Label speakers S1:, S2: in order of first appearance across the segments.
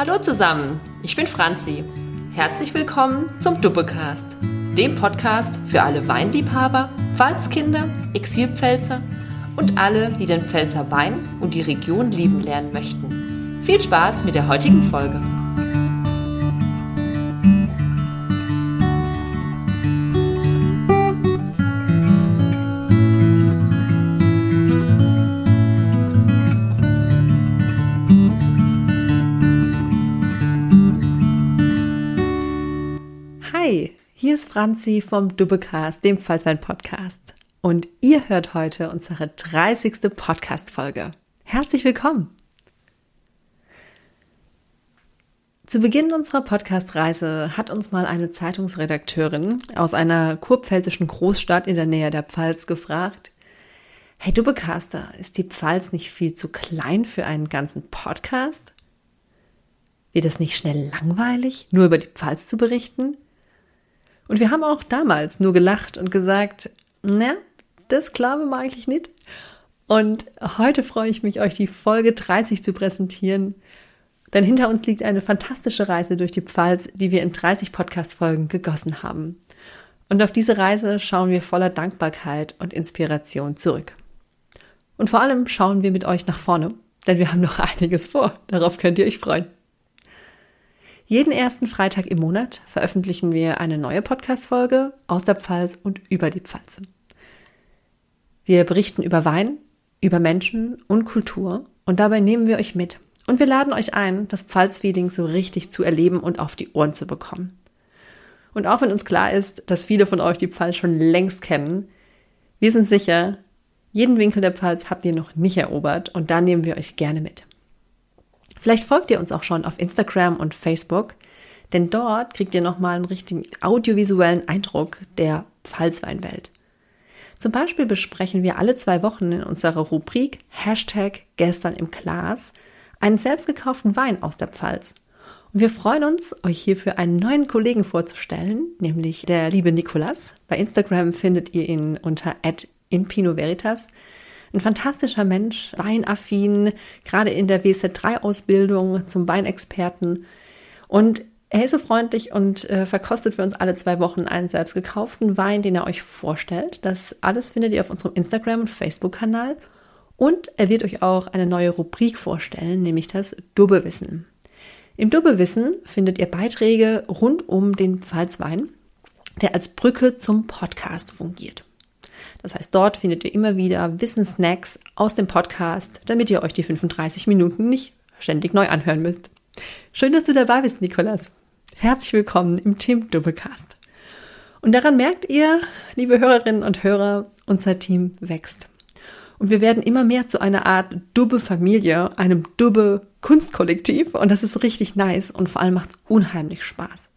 S1: Hallo zusammen, ich bin Franzi. Herzlich willkommen zum Duppecast, dem Podcast für alle Weinliebhaber, Pfalzkinder, Exilpfälzer und alle, die den Pfälzer Wein und die Region lieben lernen möchten. Viel Spaß mit der heutigen Folge.
S2: Franzi vom Dubbecast, dem Pfalzwein Podcast. Und ihr hört heute unsere 30. Podcast-Folge. Herzlich willkommen! Zu Beginn unserer Podcast-Reise hat uns mal eine Zeitungsredakteurin aus einer kurpfälzischen Großstadt in der Nähe der Pfalz gefragt, Hey Dubbecaster, ist die Pfalz nicht viel zu klein für einen ganzen Podcast? Wird es nicht schnell langweilig, nur über die Pfalz zu berichten? Und wir haben auch damals nur gelacht und gesagt, na, das glauben wir eigentlich nicht. Und heute freue ich mich, euch die Folge 30 zu präsentieren. Denn hinter uns liegt eine fantastische Reise durch die Pfalz, die wir in 30 Podcast-Folgen gegossen haben. Und auf diese Reise schauen wir voller Dankbarkeit und Inspiration zurück. Und vor allem schauen wir mit euch nach vorne, denn wir haben noch einiges vor. Darauf könnt ihr euch freuen. Jeden ersten Freitag im Monat veröffentlichen wir eine neue Podcast-Folge aus der Pfalz und über die Pfalz. Wir berichten über Wein, über Menschen und Kultur und dabei nehmen wir euch mit. Und wir laden euch ein, das Pfalz-Feeling so richtig zu erleben und auf die Ohren zu bekommen. Und auch wenn uns klar ist, dass viele von euch die Pfalz schon längst kennen, wir sind sicher, jeden Winkel der Pfalz habt ihr noch nicht erobert und da nehmen wir euch gerne mit. Vielleicht folgt ihr uns auch schon auf Instagram und Facebook, denn dort kriegt ihr nochmal einen richtigen audiovisuellen Eindruck der Pfalzweinwelt. Zum Beispiel besprechen wir alle zwei Wochen in unserer Rubrik Hashtag gestern im Glas einen selbstgekauften Wein aus der Pfalz. Und wir freuen uns, euch hierfür einen neuen Kollegen vorzustellen, nämlich der liebe Nikolas. Bei Instagram findet ihr ihn unter @inpinoveritas. Ein fantastischer Mensch, weinaffin, gerade in der WZ3-Ausbildung zum Weinexperten. Und er ist so freundlich und äh, verkostet für uns alle zwei Wochen einen selbst gekauften Wein, den er euch vorstellt. Das alles findet ihr auf unserem Instagram- und Facebook-Kanal. Und er wird euch auch eine neue Rubrik vorstellen, nämlich das Dubbewissen. Im Dubbewissen findet ihr Beiträge rund um den Pfalzwein, der als Brücke zum Podcast fungiert. Das heißt, dort findet ihr immer wieder Wissenssnacks aus dem Podcast, damit ihr euch die 35 Minuten nicht ständig neu anhören müsst. Schön, dass du dabei bist, Nikolas. Herzlich willkommen im Team Doublecast. Und daran merkt ihr, liebe Hörerinnen und Hörer, unser Team wächst. Und wir werden immer mehr zu einer Art Dubbe-Familie, einem Dubbe-Kunstkollektiv. Und das ist richtig nice und vor allem macht es unheimlich Spaß.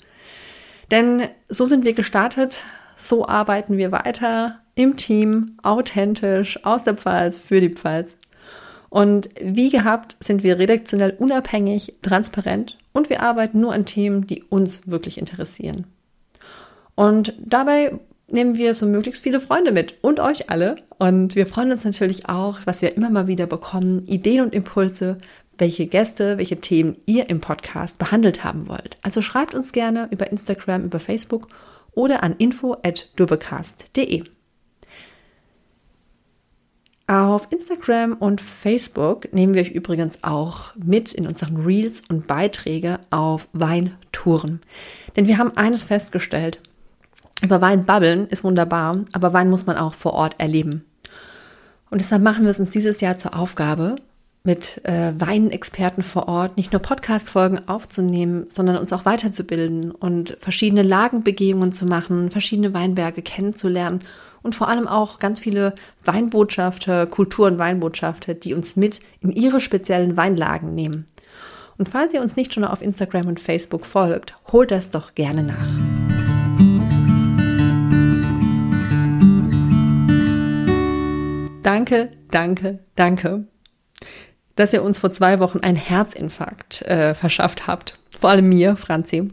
S2: Denn so sind wir gestartet, so arbeiten wir weiter im Team, authentisch, aus der Pfalz, für die Pfalz. Und wie gehabt sind wir redaktionell unabhängig, transparent und wir arbeiten nur an Themen, die uns wirklich interessieren. Und dabei nehmen wir so möglichst viele Freunde mit und euch alle. Und wir freuen uns natürlich auch, was wir immer mal wieder bekommen, Ideen und Impulse, welche Gäste, welche Themen ihr im Podcast behandelt haben wollt. Also schreibt uns gerne über Instagram, über Facebook oder an info@durbecast.de. Auf Instagram und Facebook nehmen wir euch übrigens auch mit in unseren Reels und Beiträge auf Weintouren. Denn wir haben eines festgestellt. Über Wein babbeln ist wunderbar, aber Wein muss man auch vor Ort erleben. Und deshalb machen wir es uns dieses Jahr zur Aufgabe, mit äh, Weinexperten vor Ort nicht nur Podcast-Folgen aufzunehmen, sondern uns auch weiterzubilden und verschiedene Lagenbegehungen zu machen, verschiedene Weinberge kennenzulernen und vor allem auch ganz viele Weinbotschafter, Kultur- und Weinbotschafter, die uns mit in ihre speziellen Weinlagen nehmen. Und falls ihr uns nicht schon auf Instagram und Facebook folgt, holt das doch gerne nach. Danke, danke, danke, dass ihr uns vor zwei Wochen einen Herzinfarkt äh, verschafft habt. Vor allem mir, Franzi.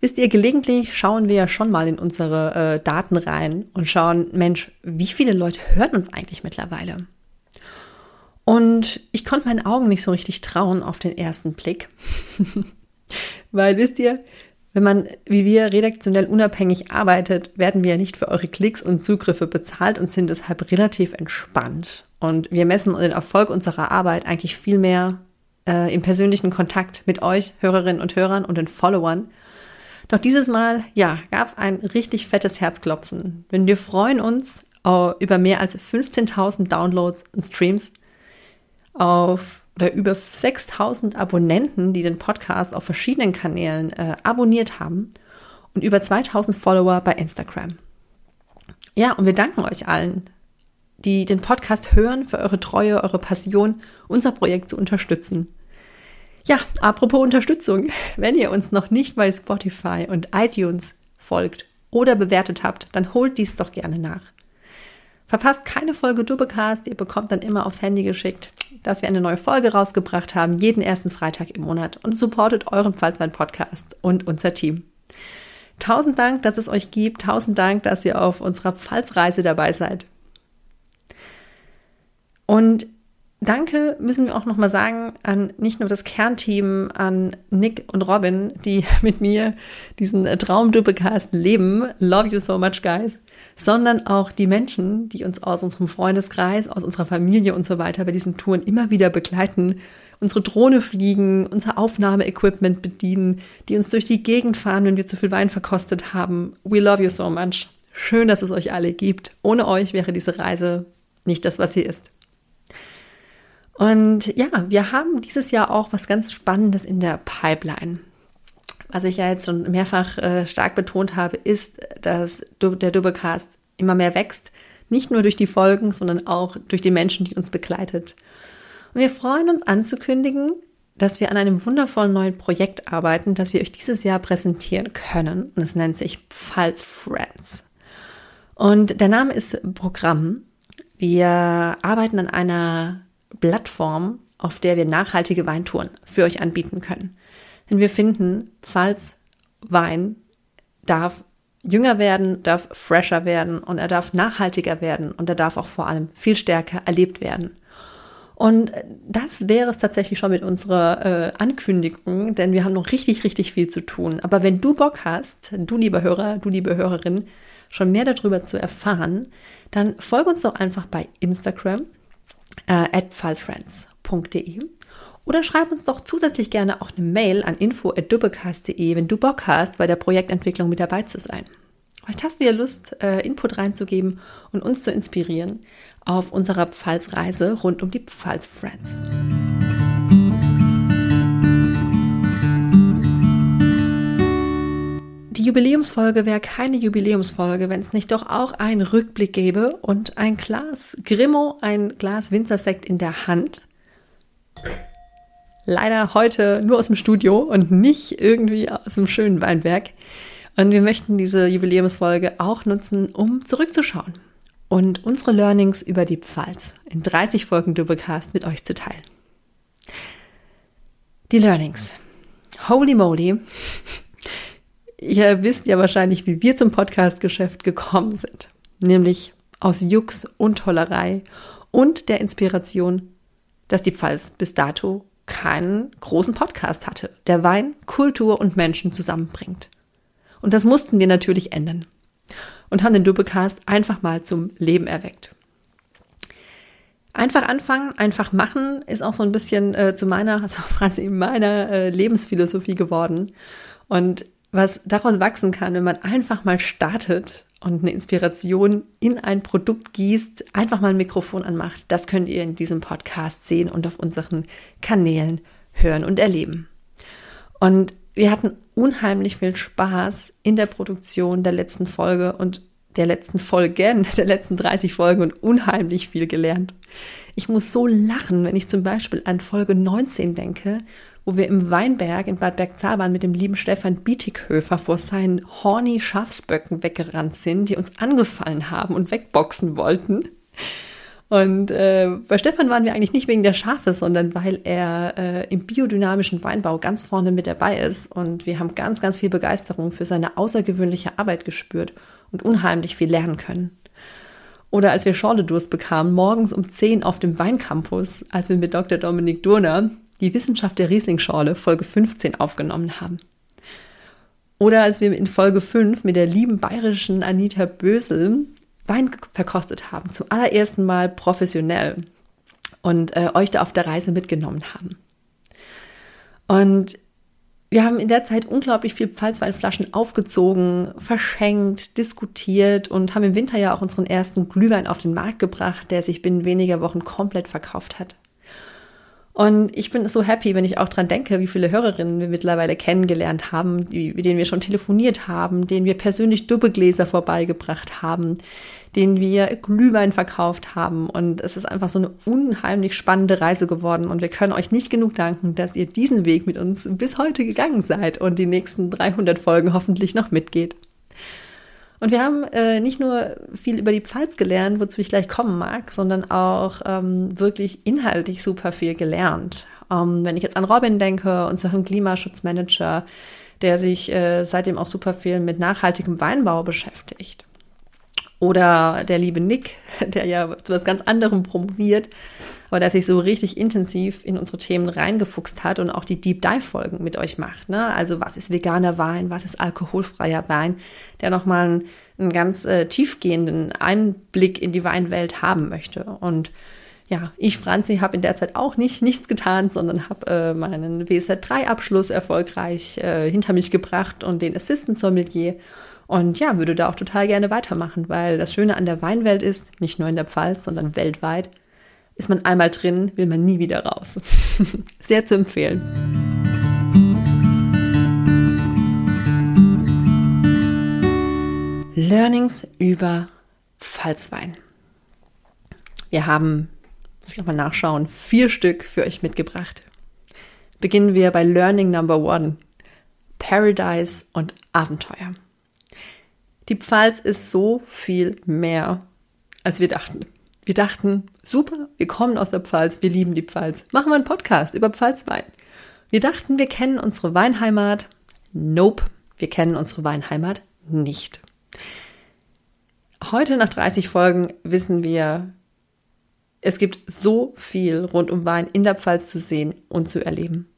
S2: Wisst ihr, gelegentlich schauen wir ja schon mal in unsere äh, Daten rein und schauen, Mensch, wie viele Leute hören uns eigentlich mittlerweile? Und ich konnte meinen Augen nicht so richtig trauen auf den ersten Blick. Weil wisst ihr, wenn man wie wir redaktionell unabhängig arbeitet, werden wir ja nicht für eure Klicks und Zugriffe bezahlt und sind deshalb relativ entspannt. Und wir messen den Erfolg unserer Arbeit eigentlich viel mehr äh, im persönlichen Kontakt mit euch, Hörerinnen und Hörern und den Followern. Doch dieses Mal, ja, gab es ein richtig fettes Herzklopfen. Denn wir freuen uns uh, über mehr als 15.000 Downloads und Streams auf oder über 6000 Abonnenten, die den Podcast auf verschiedenen Kanälen äh, abonniert haben und über 2000 Follower bei Instagram. Ja, und wir danken euch allen, die den Podcast hören, für eure Treue, eure Passion, unser Projekt zu unterstützen. Ja, apropos Unterstützung, wenn ihr uns noch nicht bei Spotify und iTunes folgt oder bewertet habt, dann holt dies doch gerne nach. Verpasst keine Folge Dubbecast, ihr bekommt dann immer aufs Handy geschickt, dass wir eine neue Folge rausgebracht haben, jeden ersten Freitag im Monat und supportet euren Pfalzwein Podcast und unser Team. Tausend Dank, dass es euch gibt. Tausend Dank, dass ihr auf unserer Pfalzreise dabei seid. Und Danke müssen wir auch nochmal sagen an nicht nur das Kernteam, an Nick und Robin, die mit mir diesen Traumduppecast leben. Love you so much, guys. Sondern auch die Menschen, die uns aus unserem Freundeskreis, aus unserer Familie und so weiter bei diesen Touren immer wieder begleiten, unsere Drohne fliegen, unser Aufnahmeequipment bedienen, die uns durch die Gegend fahren, wenn wir zu viel Wein verkostet haben. We love you so much. Schön, dass es euch alle gibt. Ohne euch wäre diese Reise nicht das, was sie ist. Und ja, wir haben dieses Jahr auch was ganz Spannendes in der Pipeline. Was ich ja jetzt schon mehrfach äh, stark betont habe, ist, dass der Dubbecast immer mehr wächst. Nicht nur durch die Folgen, sondern auch durch die Menschen, die uns begleitet. Und wir freuen uns anzukündigen, dass wir an einem wundervollen neuen Projekt arbeiten, das wir euch dieses Jahr präsentieren können. Und es nennt sich Pfalz Friends. Und der Name ist Programm. Wir arbeiten an einer Plattform, auf der wir nachhaltige Weintouren für euch anbieten können. Denn wir finden, Pfalz Wein darf jünger werden, darf fresher werden und er darf nachhaltiger werden und er darf auch vor allem viel stärker erlebt werden. Und das wäre es tatsächlich schon mit unserer äh, Ankündigung, denn wir haben noch richtig, richtig viel zu tun. Aber wenn du Bock hast, du lieber Hörer, du liebe Hörerin, schon mehr darüber zu erfahren, dann folge uns doch einfach bei Instagram äh, at pfalzfriends.de oder schreib uns doch zusätzlich gerne auch eine Mail an info.dubbecast.de, wenn du Bock hast, bei der Projektentwicklung mit dabei zu sein. Vielleicht hast du ja Lust, äh, Input reinzugeben und uns zu inspirieren auf unserer Pfalzreise rund um die Pfalz Friends. Jubiläumsfolge wäre keine Jubiläumsfolge, wenn es nicht doch auch einen Rückblick gäbe und ein Glas Grimmo, ein Glas Winzersekt in der Hand. Leider heute nur aus dem Studio und nicht irgendwie aus dem schönen Weinberg. Und wir möchten diese Jubiläumsfolge auch nutzen, um zurückzuschauen und unsere Learnings über die Pfalz in 30 Folgen Doublecast mit euch zu teilen. Die Learnings. Holy moly ihr wisst ja wahrscheinlich, wie wir zum Podcast-Geschäft gekommen sind. Nämlich aus Jux und Tollerei und der Inspiration, dass die Pfalz bis dato keinen großen Podcast hatte, der Wein, Kultur und Menschen zusammenbringt. Und das mussten wir natürlich ändern. Und haben den Dubbecast einfach mal zum Leben erweckt. Einfach anfangen, einfach machen ist auch so ein bisschen äh, zu meiner, also Franz, meiner äh, Lebensphilosophie geworden. Und was daraus wachsen kann, wenn man einfach mal startet und eine Inspiration in ein Produkt gießt, einfach mal ein Mikrofon anmacht. Das könnt ihr in diesem Podcast sehen und auf unseren Kanälen hören und erleben. Und wir hatten unheimlich viel Spaß in der Produktion der letzten Folge und der letzten Folgen, der letzten 30 Folgen und unheimlich viel gelernt. Ich muss so lachen, wenn ich zum Beispiel an Folge 19 denke, wo wir im Weinberg in Bad Bergzabern mit dem lieben Stefan Bietighöfer vor seinen horny Schafsböcken weggerannt sind, die uns angefallen haben und wegboxen wollten. Und äh, bei Stefan waren wir eigentlich nicht wegen der Schafe, sondern weil er äh, im biodynamischen Weinbau ganz vorne mit dabei ist. Und wir haben ganz, ganz viel Begeisterung für seine außergewöhnliche Arbeit gespürt und unheimlich viel lernen können. Oder als wir Schorledurst bekamen, morgens um 10 auf dem Weincampus, als wir mit Dr. Dominik Durner die Wissenschaft der Rieslingschorle Folge 15 aufgenommen haben. Oder als wir in Folge 5 mit der lieben bayerischen Anita Bösel Wein verkostet haben, zum allerersten Mal professionell und äh, euch da auf der Reise mitgenommen haben. Und wir haben in der Zeit unglaublich viel Pfalzweinflaschen aufgezogen, verschenkt, diskutiert und haben im Winter ja auch unseren ersten Glühwein auf den Markt gebracht, der sich binnen weniger Wochen komplett verkauft hat. Und ich bin so happy, wenn ich auch dran denke, wie viele Hörerinnen wir mittlerweile kennengelernt haben, die, mit denen wir schon telefoniert haben, denen wir persönlich Dubbegläser vorbeigebracht haben, denen wir Glühwein verkauft haben. Und es ist einfach so eine unheimlich spannende Reise geworden. Und wir können euch nicht genug danken, dass ihr diesen Weg mit uns bis heute gegangen seid und die nächsten 300 Folgen hoffentlich noch mitgeht. Und wir haben äh, nicht nur viel über die Pfalz gelernt, wozu ich gleich kommen mag, sondern auch ähm, wirklich inhaltlich super viel gelernt. Ähm, wenn ich jetzt an Robin denke, unseren Klimaschutzmanager, der sich äh, seitdem auch super viel mit nachhaltigem Weinbau beschäftigt. Oder der liebe Nick, der ja zu was ganz anderem promoviert, aber der sich so richtig intensiv in unsere Themen reingefuchst hat und auch die Deep Dive Folgen mit euch macht. Ne? Also was ist veganer Wein, was ist alkoholfreier Wein, der nochmal einen, einen ganz äh, tiefgehenden Einblick in die Weinwelt haben möchte. Und ja, ich, Franzi, habe in der Zeit auch nicht nichts getan, sondern habe äh, meinen WZ3-Abschluss erfolgreich äh, hinter mich gebracht und den Assistant Sommelier. Und ja, würde da auch total gerne weitermachen, weil das Schöne an der Weinwelt ist, nicht nur in der Pfalz, sondern weltweit, ist man einmal drin, will man nie wieder raus. Sehr zu empfehlen. Learnings über Pfalzwein. Wir haben, muss ich auch mal nachschauen, vier Stück für euch mitgebracht. Beginnen wir bei Learning Number One. Paradise und Abenteuer. Die Pfalz ist so viel mehr, als wir dachten. Wir dachten, super, wir kommen aus der Pfalz, wir lieben die Pfalz. Machen wir einen Podcast über Pfalzwein. Wir dachten, wir kennen unsere Weinheimat. Nope, wir kennen unsere Weinheimat nicht. Heute nach 30 Folgen wissen wir, es gibt so viel rund um Wein in der Pfalz zu sehen und zu erleben.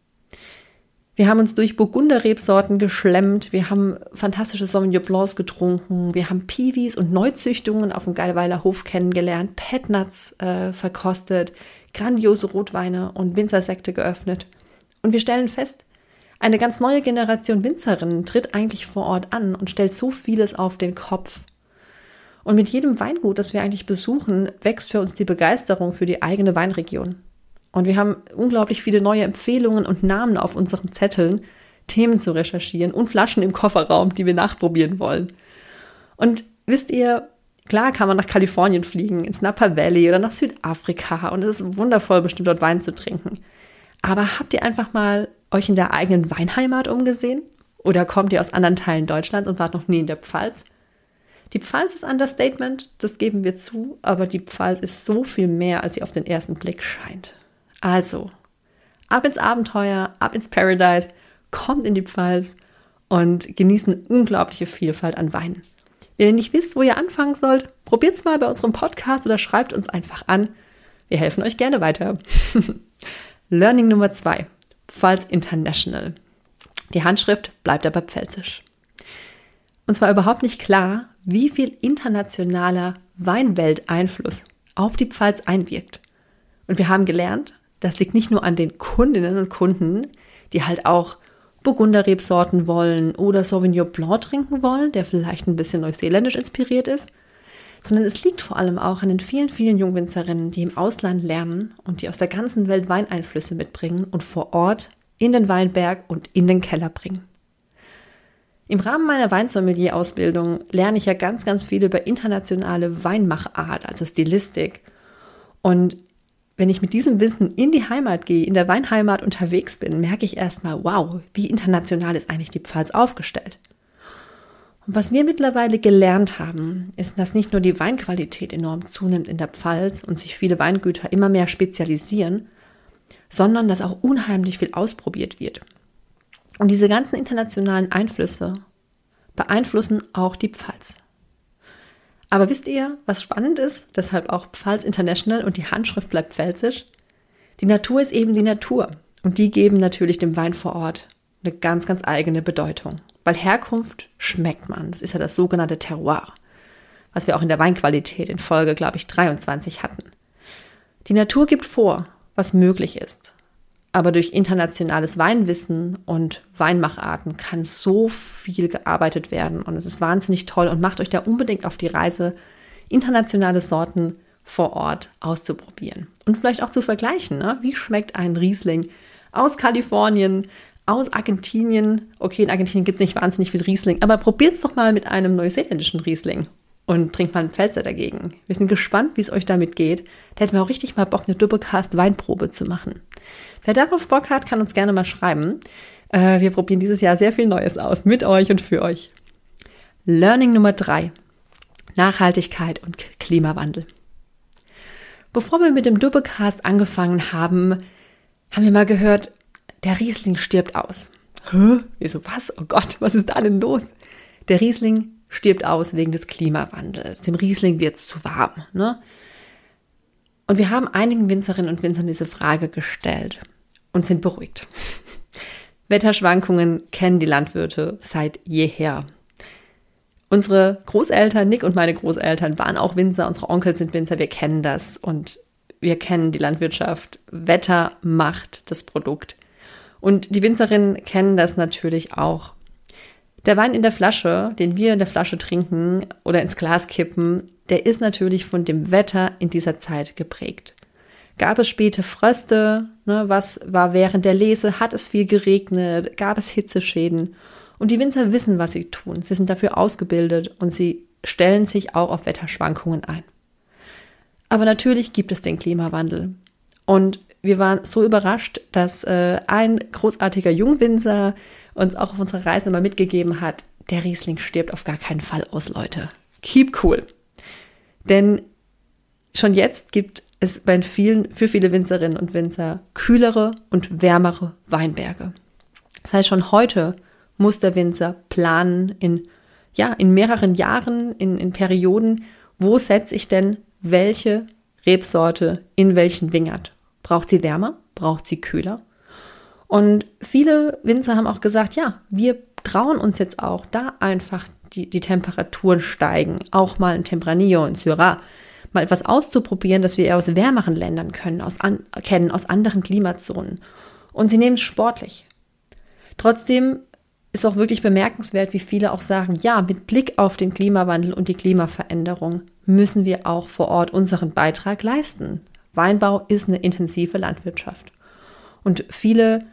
S2: Wir haben uns durch Burgunderrebsorten geschlemmt, wir haben fantastische Sauvignon Blancs getrunken, wir haben Piwis und Neuzüchtungen auf dem Geilweiler Hof kennengelernt, Petnuts äh, verkostet, grandiose Rotweine und Winzersekte geöffnet. Und wir stellen fest, eine ganz neue Generation Winzerinnen tritt eigentlich vor Ort an und stellt so vieles auf den Kopf. Und mit jedem Weingut, das wir eigentlich besuchen, wächst für uns die Begeisterung für die eigene Weinregion. Und wir haben unglaublich viele neue Empfehlungen und Namen auf unseren Zetteln, Themen zu recherchieren und Flaschen im Kofferraum, die wir nachprobieren wollen. Und wisst ihr, klar kann man nach Kalifornien fliegen, ins Napa Valley oder nach Südafrika und es ist wundervoll, bestimmt dort Wein zu trinken. Aber habt ihr einfach mal euch in der eigenen Weinheimat umgesehen? Oder kommt ihr aus anderen Teilen Deutschlands und wart noch nie in der Pfalz? Die Pfalz ist Understatement, das geben wir zu, aber die Pfalz ist so viel mehr, als sie auf den ersten Blick scheint. Also, ab ins Abenteuer, ab ins Paradise, kommt in die Pfalz und genießt eine unglaubliche Vielfalt an Weinen. Wenn ihr nicht wisst, wo ihr anfangen sollt, probiert's mal bei unserem Podcast oder schreibt uns einfach an. Wir helfen euch gerne weiter. Learning Nummer zwei. Pfalz International. Die Handschrift bleibt aber pfälzisch. Und zwar überhaupt nicht klar, wie viel internationaler Weinwelteinfluss auf die Pfalz einwirkt. Und wir haben gelernt, das liegt nicht nur an den Kundinnen und Kunden, die halt auch Burgunderrebsorten wollen oder Sauvignon Blanc trinken wollen, der vielleicht ein bisschen neuseeländisch inspiriert ist, sondern es liegt vor allem auch an den vielen, vielen Jungwinzerinnen, die im Ausland lernen und die aus der ganzen Welt Weineinflüsse mitbringen und vor Ort in den Weinberg und in den Keller bringen. Im Rahmen meiner Weinsommelier-Ausbildung lerne ich ja ganz, ganz viel über internationale Weinmachart, also Stilistik. Und wenn ich mit diesem Wissen in die Heimat gehe, in der Weinheimat unterwegs bin, merke ich erstmal, wow, wie international ist eigentlich die Pfalz aufgestellt. Und was wir mittlerweile gelernt haben, ist, dass nicht nur die Weinqualität enorm zunimmt in der Pfalz und sich viele Weingüter immer mehr spezialisieren, sondern dass auch unheimlich viel ausprobiert wird. Und diese ganzen internationalen Einflüsse beeinflussen auch die Pfalz. Aber wisst ihr, was spannend ist? Deshalb auch Pfalz International und die Handschrift bleibt pfälzisch. Die Natur ist eben die Natur. Und die geben natürlich dem Wein vor Ort eine ganz, ganz eigene Bedeutung. Weil Herkunft schmeckt man. Das ist ja das sogenannte Terroir. Was wir auch in der Weinqualität in Folge, glaube ich, 23 hatten. Die Natur gibt vor, was möglich ist. Aber durch internationales Weinwissen und Weinmacharten kann so viel gearbeitet werden und es ist wahnsinnig toll und macht euch da unbedingt auf die Reise, internationale Sorten vor Ort auszuprobieren und vielleicht auch zu vergleichen. Ne? Wie schmeckt ein Riesling aus Kalifornien, aus Argentinien? Okay, in Argentinien gibt es nicht wahnsinnig viel Riesling, aber probiert es doch mal mit einem neuseeländischen Riesling und trinkt mal einen Pfälzer dagegen. Wir sind gespannt, wie es euch damit geht. Da hätten wir auch richtig mal Bock, eine Doppelcast Weinprobe zu machen. Wer darauf Bock hat, kann uns gerne mal schreiben. Äh, wir probieren dieses Jahr sehr viel Neues aus mit euch und für euch. Learning Nummer drei. Nachhaltigkeit und Klimawandel. Bevor wir mit dem Doppelcast angefangen haben, haben wir mal gehört, der Riesling stirbt aus. Hä? Wieso was? Oh Gott, was ist da denn los? Der Riesling stirbt aus wegen des Klimawandels. Dem Riesling wird es zu warm. Ne? Und wir haben einigen Winzerinnen und Winzern diese Frage gestellt und sind beruhigt. Wetterschwankungen kennen die Landwirte seit jeher. Unsere Großeltern, Nick und meine Großeltern waren auch Winzer, unsere Onkel sind Winzer, wir kennen das und wir kennen die Landwirtschaft. Wetter macht das Produkt. Und die Winzerinnen kennen das natürlich auch. Der Wein in der Flasche, den wir in der Flasche trinken oder ins Glas kippen, der ist natürlich von dem Wetter in dieser Zeit geprägt. Gab es späte Fröste? Ne, was war während der Lese? Hat es viel geregnet? Gab es Hitzeschäden? Und die Winzer wissen, was sie tun. Sie sind dafür ausgebildet und sie stellen sich auch auf Wetterschwankungen ein. Aber natürlich gibt es den Klimawandel. Und wir waren so überrascht, dass äh, ein großartiger Jungwinzer uns auch auf unserer Reise immer mitgegeben hat, der Riesling stirbt auf gar keinen Fall aus, Leute. Keep cool. Denn schon jetzt gibt es bei vielen, für viele Winzerinnen und Winzer kühlere und wärmere Weinberge. Das heißt, schon heute muss der Winzer planen in, ja, in mehreren Jahren, in, in Perioden, wo setze ich denn welche Rebsorte in welchen Wingert? Braucht sie wärmer? Braucht sie kühler? Und viele Winzer haben auch gesagt, ja, wir trauen uns jetzt auch, da einfach die, die Temperaturen steigen, auch mal ein Tempranillo und Syrah, mal etwas auszuprobieren, das wir eher aus wärmeren Ländern können, aus an, kennen, aus anderen Klimazonen. Und sie nehmen es sportlich. Trotzdem ist auch wirklich bemerkenswert, wie viele auch sagen, ja, mit Blick auf den Klimawandel und die Klimaveränderung müssen wir auch vor Ort unseren Beitrag leisten. Weinbau ist eine intensive Landwirtschaft. Und viele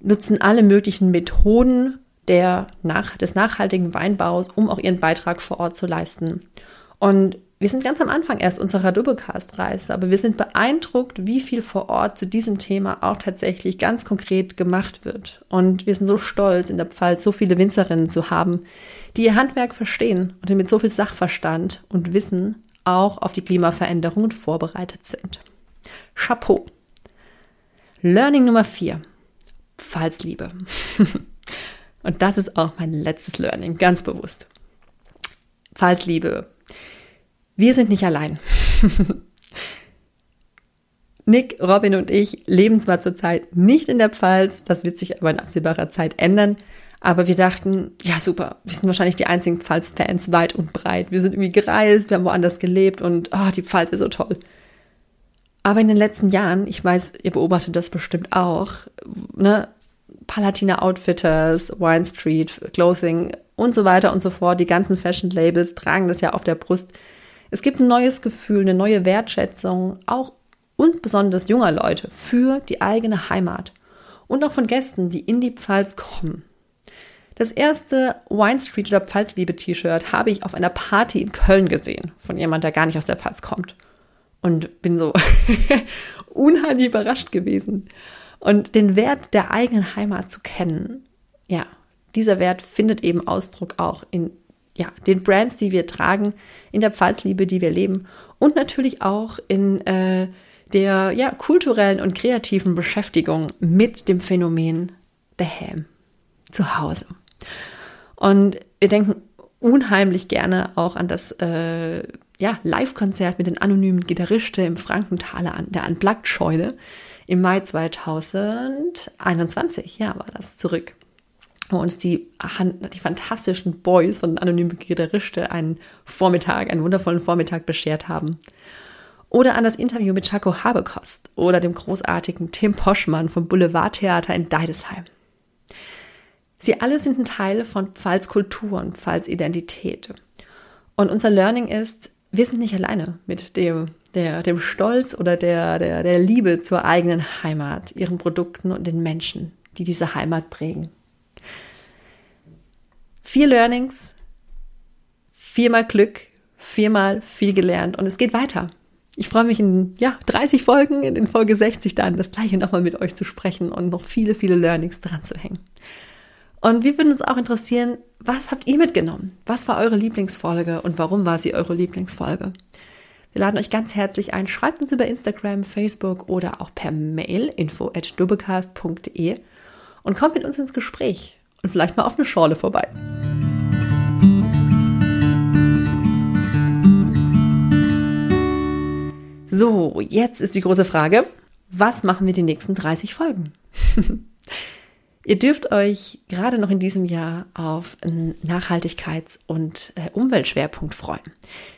S2: nutzen alle möglichen Methoden der nach, des nachhaltigen Weinbaus, um auch ihren Beitrag vor Ort zu leisten. Und wir sind ganz am Anfang erst unserer Doublecast-Reise, aber wir sind beeindruckt, wie viel vor Ort zu diesem Thema auch tatsächlich ganz konkret gemacht wird. Und wir sind so stolz, in der Pfalz so viele Winzerinnen zu haben, die ihr Handwerk verstehen und mit so viel Sachverstand und Wissen auch auf die Klimaveränderungen vorbereitet sind. Chapeau. Learning Nummer vier. Pfalzliebe. Und das ist auch mein letztes Learning, ganz bewusst. Pfalzliebe. Wir sind nicht allein. Nick, Robin und ich leben zwar zurzeit nicht in der Pfalz, das wird sich aber in absehbarer Zeit ändern, aber wir dachten, ja super, wir sind wahrscheinlich die einzigen Pfalz-Fans weit und breit. Wir sind irgendwie gereist, wir haben woanders gelebt und oh, die Pfalz ist so toll. Aber in den letzten Jahren, ich weiß, ihr beobachtet das bestimmt auch, ne, Palatina Outfitters, Wine Street, Clothing und so weiter und so fort, die ganzen Fashion Labels tragen das ja auf der Brust. Es gibt ein neues Gefühl, eine neue Wertschätzung, auch und besonders junger Leute für die eigene Heimat und auch von Gästen, die in die Pfalz kommen. Das erste Wine Street oder Pfalzliebe T-Shirt habe ich auf einer Party in Köln gesehen von jemand, der gar nicht aus der Pfalz kommt und bin so unheimlich überrascht gewesen. Und den Wert der eigenen Heimat zu kennen, ja, dieser Wert findet eben Ausdruck auch in ja, den Brands, die wir tragen, in der Pfalzliebe, die wir leben und natürlich auch in äh, der ja, kulturellen und kreativen Beschäftigung mit dem Phänomen der Ham zu Hause. Und wir denken unheimlich gerne auch an das äh, ja, Live-Konzert mit den anonymen Gitarristen im Frankenthaler an der Unplugged-Scheune im Mai 2021, ja, war das zurück. Wo uns die, die fantastischen Boys von den anonymen Gitarristen einen Vormittag, einen wundervollen Vormittag beschert haben. Oder an das Interview mit Chaco Habekost oder dem großartigen Tim Poschmann vom Boulevardtheater in Deidesheim. Sie alle sind ein Teil von Pfalz Kultur und Pfalz Identität. Und unser Learning ist, wir sind nicht alleine mit dem, der, dem Stolz oder der, der, der Liebe zur eigenen Heimat, ihren Produkten und den Menschen, die diese Heimat prägen. Vier Learnings, viermal Glück, viermal viel gelernt und es geht weiter. Ich freue mich in ja, 30 Folgen, in Folge 60 dann das gleiche nochmal mit euch zu sprechen und noch viele, viele Learnings dran zu hängen. Und wir würden uns auch interessieren, was habt ihr mitgenommen? Was war eure Lieblingsfolge und warum war sie eure Lieblingsfolge? Wir laden euch ganz herzlich ein. Schreibt uns über Instagram, Facebook oder auch per Mail info at und kommt mit uns ins Gespräch und vielleicht mal auf eine Schorle vorbei. So, jetzt ist die große Frage, was machen wir die nächsten 30 Folgen? Ihr dürft euch gerade noch in diesem Jahr auf einen Nachhaltigkeits- und äh, Umweltschwerpunkt freuen.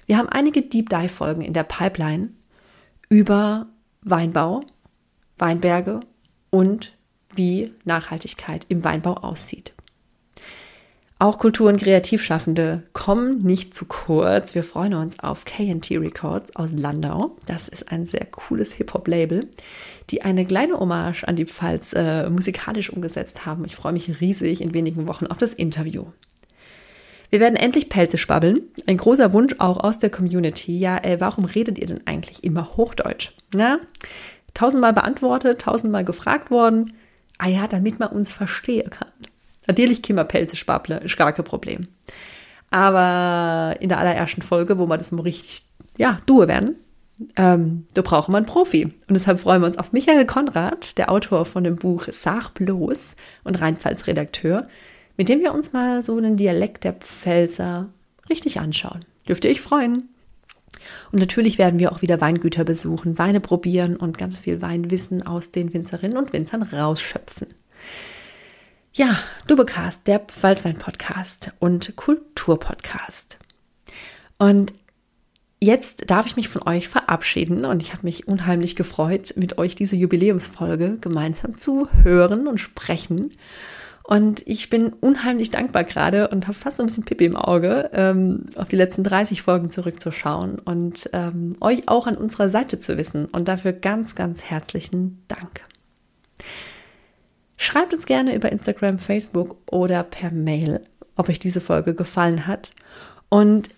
S2: Wir haben einige Deep Dive Folgen in der Pipeline über Weinbau, Weinberge und wie Nachhaltigkeit im Weinbau aussieht. Auch Kultur- und Kreativschaffende kommen nicht zu kurz. Wir freuen uns auf KT Records aus Landau. Das ist ein sehr cooles Hip-Hop-Label, die eine kleine Hommage an die Pfalz äh, musikalisch umgesetzt haben. Ich freue mich riesig in wenigen Wochen auf das Interview. Wir werden endlich Pelze spabbeln. Ein großer Wunsch auch aus der Community. Ja, äh, warum redet ihr denn eigentlich immer Hochdeutsch? Na, tausendmal beantwortet, tausendmal gefragt worden. Ah ja, damit man uns verstehen kann. Natürlich können wir Pelze spapple, ist gar kein Problem. Aber in der allerersten Folge, wo wir das mal richtig, ja, duhe werden, ähm, da brauchen wir einen Profi. Und deshalb freuen wir uns auf Michael Konrad, der Autor von dem Buch Sach bloß und Rheinpfalz-Redakteur, mit dem wir uns mal so einen Dialekt der Pfälzer richtig anschauen. Dürfte ich freuen. Und natürlich werden wir auch wieder Weingüter besuchen, Weine probieren und ganz viel Weinwissen aus den Winzerinnen und Winzern rausschöpfen. Ja, Dubbecast, der Pfalzwein-Podcast und Kulturpodcast. Und jetzt darf ich mich von euch verabschieden und ich habe mich unheimlich gefreut, mit euch diese Jubiläumsfolge gemeinsam zu hören und sprechen. Und ich bin unheimlich dankbar gerade und habe fast ein bisschen Pippi im Auge, ähm, auf die letzten 30 Folgen zurückzuschauen und ähm, euch auch an unserer Seite zu wissen. Und dafür ganz, ganz herzlichen Dank. Schreibt uns gerne über Instagram, Facebook oder per Mail, ob euch diese Folge gefallen hat. Und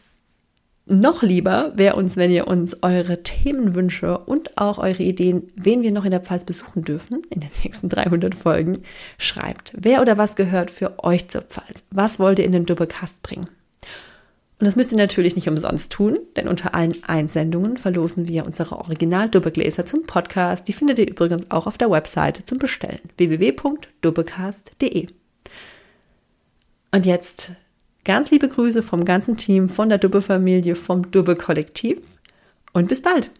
S2: noch lieber wäre uns, wenn ihr uns eure Themenwünsche und auch eure Ideen, wen wir noch in der Pfalz besuchen dürfen, in den nächsten 300 Folgen, schreibt. Wer oder was gehört für euch zur Pfalz? Was wollt ihr in den Doppelcast bringen? Und das müsst ihr natürlich nicht umsonst tun, denn unter allen Einsendungen verlosen wir unsere Original-Dubbegläser zum Podcast. Die findet ihr übrigens auch auf der Webseite zum Bestellen www.dubbecast.de. Und jetzt ganz liebe Grüße vom ganzen Team, von der Dubbe-Familie, vom Dubbe-Kollektiv und bis bald.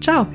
S2: Ciao!